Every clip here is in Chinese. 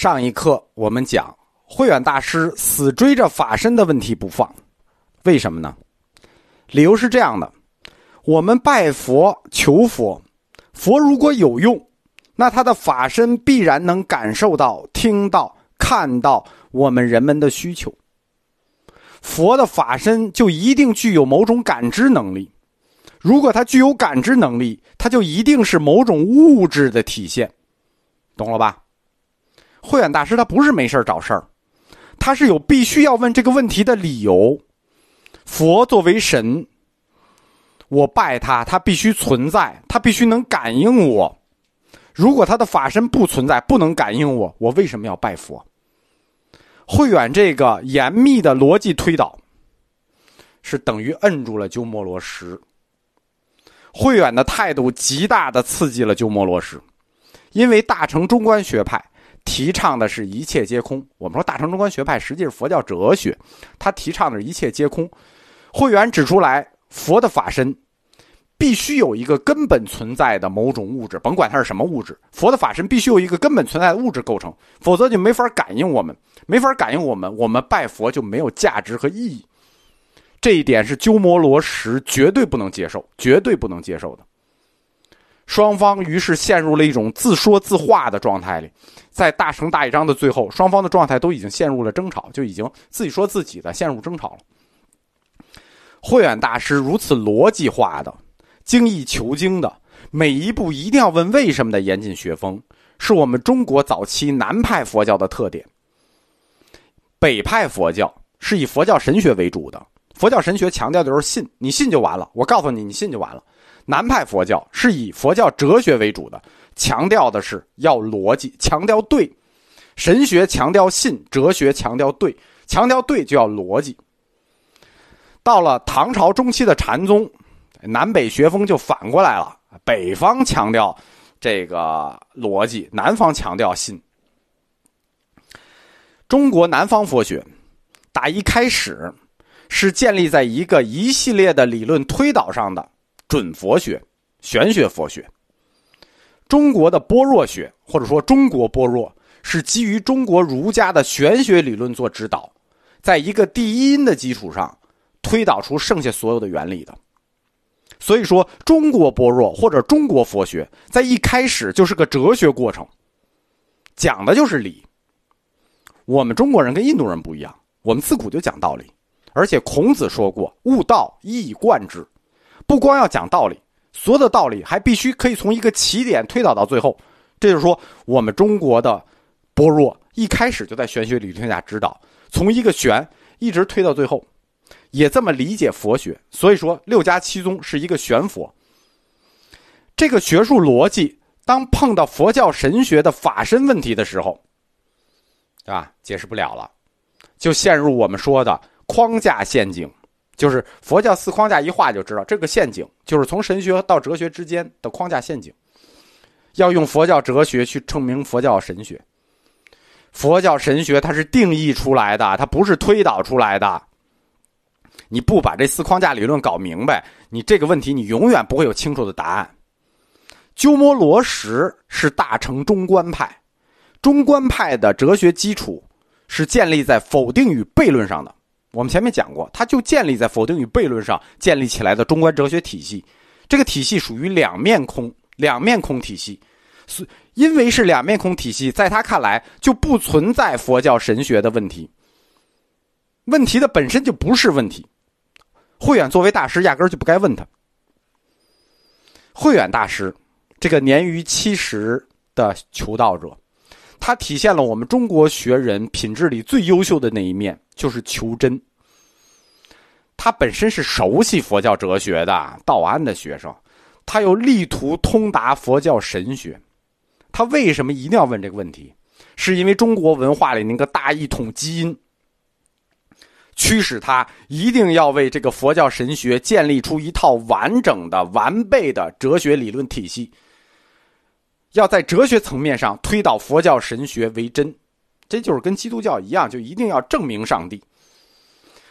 上一课我们讲慧远大师死追着法身的问题不放，为什么呢？理由是这样的：我们拜佛求佛，佛如果有用，那他的法身必然能感受到、听到、看到我们人们的需求。佛的法身就一定具有某种感知能力。如果它具有感知能力，它就一定是某种物质的体现，懂了吧？慧远大师他不是没事找事儿，他是有必须要问这个问题的理由。佛作为神，我拜他，他必须存在，他必须能感应我。如果他的法身不存在，不能感应我，我为什么要拜佛？慧远这个严密的逻辑推导，是等于摁住了鸠摩罗什。慧远的态度极大的刺激了鸠摩罗什，因为大乘中观学派提倡的是一切皆空。我们说大乘中观学派实际是佛教哲学，他提倡的是一切皆空。慧远指出来，佛的法身必须有一个根本存在的某种物质，甭管它是什么物质，佛的法身必须有一个根本存在的物质构成，否则就没法感应我们，没法感应我们，我们拜佛就没有价值和意义。这一点是鸠摩罗什绝对不能接受，绝对不能接受的。双方于是陷入了一种自说自话的状态里，在大乘大义章的最后，双方的状态都已经陷入了争吵，就已经自己说自己的，陷入争吵了。慧远大师如此逻辑化的、精益求精的，每一步一定要问为什么的严谨学风，是我们中国早期南派佛教的特点。北派佛教是以佛教神学为主的。佛教神学强调的就是信，你信就完了。我告诉你，你信就完了。南派佛教是以佛教哲学为主的，强调的是要逻辑，强调对。神学强调信，哲学强调对，强调对就要逻辑。到了唐朝中期的禅宗，南北学风就反过来了，北方强调这个逻辑，南方强调信。中国南方佛学打一开始。是建立在一个一系列的理论推导上的准佛学、玄学佛学。中国的般若学，或者说中国般若，是基于中国儒家的玄学理论做指导，在一个第一因的基础上推导出剩下所有的原理的。所以说，中国般若或者中国佛学，在一开始就是个哲学过程，讲的就是理。我们中国人跟印度人不一样，我们自古就讲道理。而且孔子说过：“悟道，一以贯之。”不光要讲道理，所有的道理还必须可以从一个起点推导到最后。这就是说，我们中国的般若一开始就在玄学理论下指导，从一个玄一直推到最后，也这么理解佛学。所以说，六家七宗是一个玄佛。这个学术逻辑，当碰到佛教神学的法身问题的时候，啊，解释不了了，就陷入我们说的。框架陷阱，就是佛教四框架一画就知道，这个陷阱就是从神学到哲学之间的框架陷阱。要用佛教哲学去证明佛教神学，佛教神学它是定义出来的，它不是推导出来的。你不把这四框架理论搞明白，你这个问题你永远不会有清楚的答案。鸠摩罗什是大乘中观派，中观派的哲学基础是建立在否定与悖论上的。我们前面讲过，它就建立在否定与悖论上建立起来的中观哲学体系。这个体系属于两面空，两面空体系。是因为是两面空体系，在他看来就不存在佛教神学的问题。问题的本身就不是问题。慧远作为大师，压根儿就不该问他。慧远大师，这个年逾七十的求道者。它体现了我们中国学人品质里最优秀的那一面，就是求真。他本身是熟悉佛教哲学的道安的学生，他又力图通达佛教神学。他为什么一定要问这个问题？是因为中国文化里那个大一统基因，驱使他一定要为这个佛教神学建立出一套完整的、完备的哲学理论体系。要在哲学层面上推导佛教神学为真，这就是跟基督教一样，就一定要证明上帝。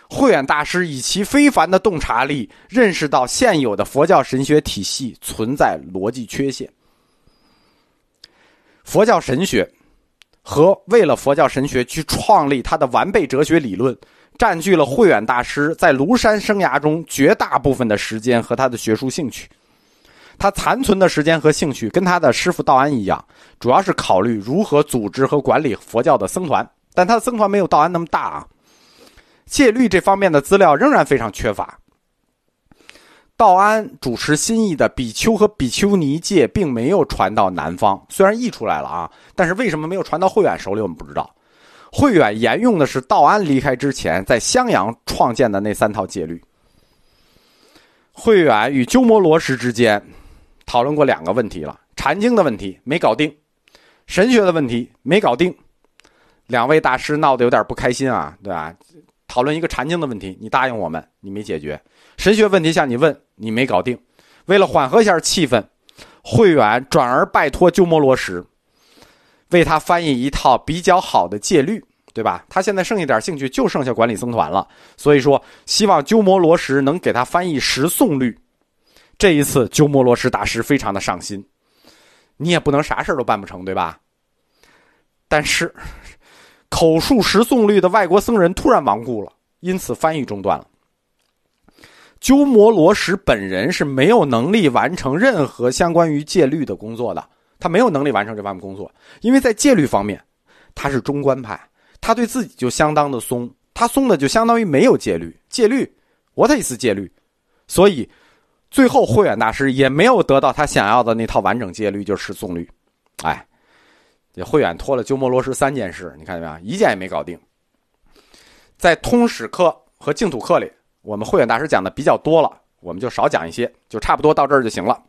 慧远大师以其非凡的洞察力，认识到现有的佛教神学体系存在逻辑缺陷。佛教神学和为了佛教神学去创立他的完备哲学理论，占据了慧远大师在庐山生涯中绝大部分的时间和他的学术兴趣。他残存的时间和兴趣跟他的师傅道安一样，主要是考虑如何组织和管理佛教的僧团，但他的僧团没有道安那么大啊。戒律这方面的资料仍然非常缺乏。道安主持新译的比丘和比丘尼戒并没有传到南方，虽然译出来了啊，但是为什么没有传到慧远手里，我们不知道。慧远沿用的是道安离开之前在襄阳创建的那三套戒律。慧远与鸠摩罗什之间讨论过两个问题了：禅经的问题没搞定，神学的问题没搞定。两位大师闹得有点不开心啊，对吧？讨论一个禅经的问题，你答应我们，你没解决。神学问题向你问，你没搞定。为了缓和一下气氛，慧远转而拜托鸠摩罗什，为他翻译一套比较好的戒律，对吧？他现在剩下点兴趣，就剩下管理僧团了。所以说，希望鸠摩罗什能给他翻译十诵律。这一次，鸠摩罗什大师非常的上心。你也不能啥事都办不成，对吧？但是，口述十诵律的外国僧人突然亡故了，因此翻译中断了。鸠摩罗什本人是没有能力完成任何相关于戒律的工作的，他没有能力完成这方面工作，因为在戒律方面，他是中观派，他对自己就相当的松，他松的就相当于没有戒律，戒律，what is 戒律？所以，最后慧远大师也没有得到他想要的那套完整戒律，就是诵律，哎，这慧远托了鸠摩罗什三件事，你看见没有？一件也没搞定，在通史课和净土课里。我们慧远大师讲的比较多了，我们就少讲一些，就差不多到这儿就行了。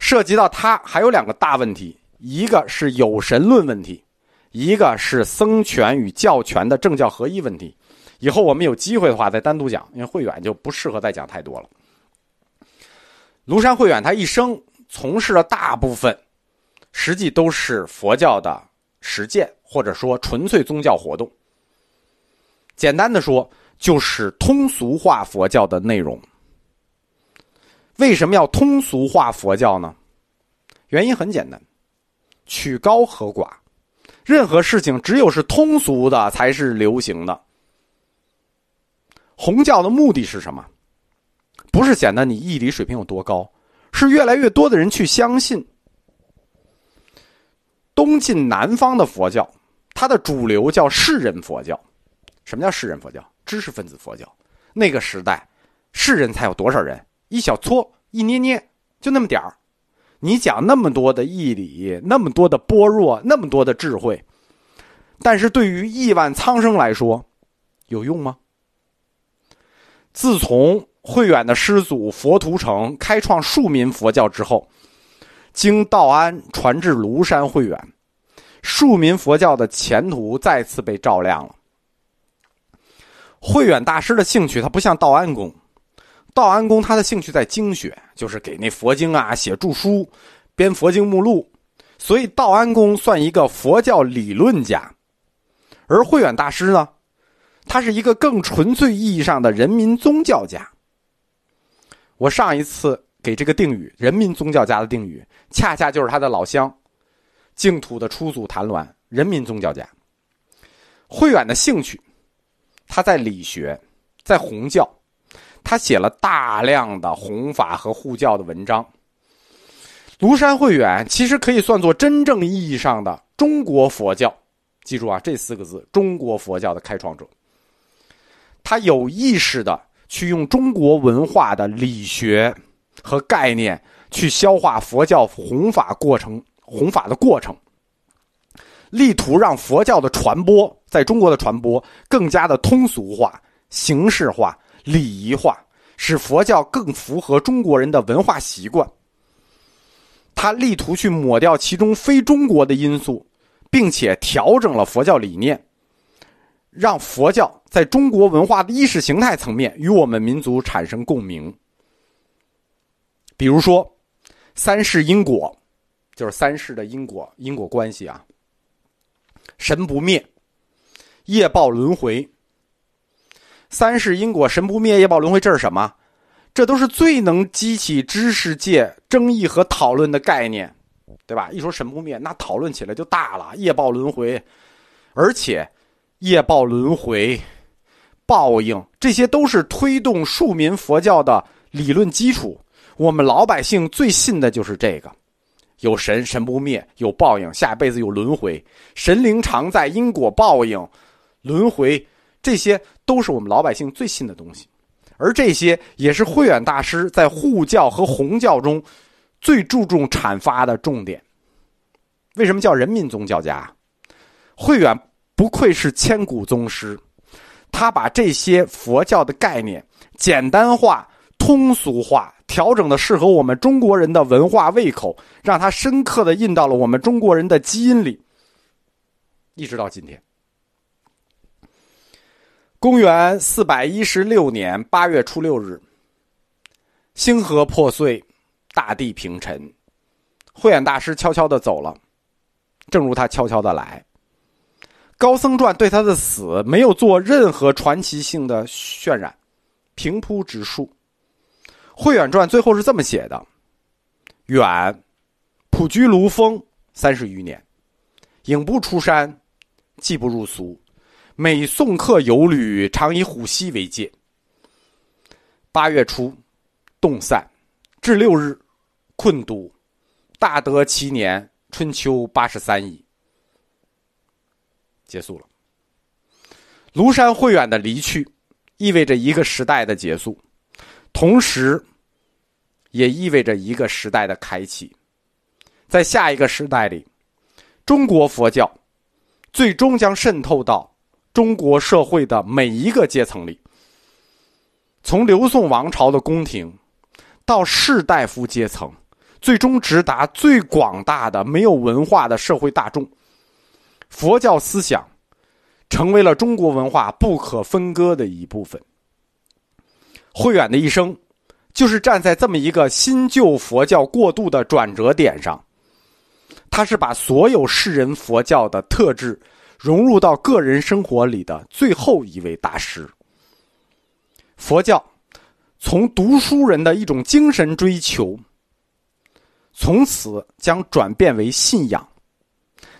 涉及到他还有两个大问题，一个是有神论问题，一个是僧权与教权的政教合一问题。以后我们有机会的话再单独讲，因为慧远就不适合再讲太多了。庐山慧远他一生从事的大部分，实际都是佛教的实践，或者说纯粹宗教活动。简单的说。就是通俗化佛教的内容。为什么要通俗化佛教呢？原因很简单，曲高和寡，任何事情只有是通俗的才是流行的。弘教的目的是什么？不是显得你义理水平有多高，是越来越多的人去相信。东晋南方的佛教，它的主流叫士人佛教。什么叫士人佛教？知识分子佛教，那个时代，世人才有多少人？一小撮，一捏捏，就那么点儿。你讲那么多的义理，那么多的般若，那么多的智慧，但是对于亿万苍生来说，有用吗？自从慧远的师祖佛图澄开创庶民佛教之后，经道安传至庐山慧远，庶民佛教的前途再次被照亮了。慧远大师的兴趣，他不像道安公。道安公他的兴趣在经学，就是给那佛经啊写注书、编佛经目录，所以道安公算一个佛教理论家。而慧远大师呢，他是一个更纯粹意义上的人民宗教家。我上一次给这个定语“人民宗教家”的定语，恰恰就是他的老乡，净土的初祖谭鸾，人民宗教家。慧远的兴趣。他在理学，在弘教，他写了大量的弘法和护教的文章。庐山慧远其实可以算作真正意义上的中国佛教，记住啊，这四个字：中国佛教的开创者。他有意识的去用中国文化的理学和概念去消化佛教弘法过程、弘法的过程。力图让佛教的传播在中国的传播更加的通俗化、形式化、礼仪化，使佛教更符合中国人的文化习惯。他力图去抹掉其中非中国的因素，并且调整了佛教理念，让佛教在中国文化的意识形态层面与我们民族产生共鸣。比如说，三世因果，就是三世的因果因果关系啊。神不灭，业报轮回。三世因果，神不灭，业报轮回，这是什么？这都是最能激起知识界争议和讨论的概念，对吧？一说神不灭，那讨论起来就大了。业报轮回，而且业报轮回、报应，这些都是推动庶民佛教的理论基础。我们老百姓最信的就是这个：有神，神不灭；有报应，下辈子有轮回；神灵常在，因果报应、轮回，这些都是我们老百姓最信的东西。而这些也是慧远大师在护教和弘教中最注重阐发的重点。为什么叫人民宗教家？慧远不愧是千古宗师，他把这些佛教的概念简单化、通俗化，调整的适合我们中国人的文化胃口，让它深刻的印到了我们中国人的基因里，一直到今天。公元四百一十六年八月初六日，星河破碎，大地平沉，慧远大师悄悄的走了，正如他悄悄的来。高僧传对他的死没有做任何传奇性的渲染，平铺直述。慧远传最后是这么写的：远，普居庐峰三十余年，影不出山，既不入俗。每送客游旅，常以虎溪为界。八月初，冻散，至六日，困都，大德其年春秋八十三矣。结束了。庐山慧远的离去，意味着一个时代的结束，同时，也意味着一个时代的开启。在下一个时代里，中国佛教最终将渗透到。中国社会的每一个阶层里，从刘宋王朝的宫廷，到士大夫阶层，最终直达最广大的没有文化的社会大众，佛教思想成为了中国文化不可分割的一部分。慧远的一生，就是站在这么一个新旧佛教过渡的转折点上，他是把所有世人佛教的特质。融入到个人生活里的最后一位大师。佛教从读书人的一种精神追求，从此将转变为信仰，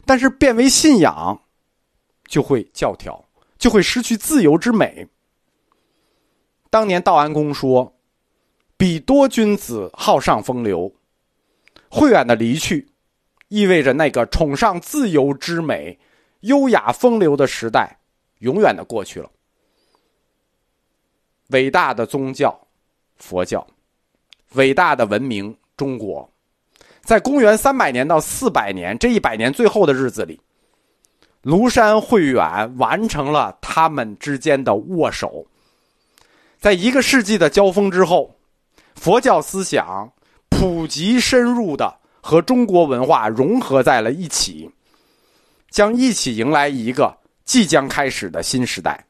但是变为信仰，就会教条，就会失去自由之美。当年道安公说：“彼多君子好上风流。”慧远的离去，意味着那个崇尚自由之美。优雅风流的时代，永远的过去了。伟大的宗教，佛教；伟大的文明，中国。在公元三百年到四百年这一百年最后的日子里，庐山慧远完成了他们之间的握手。在一个世纪的交锋之后，佛教思想普及深入的和中国文化融合在了一起。将一起迎来一个即将开始的新时代。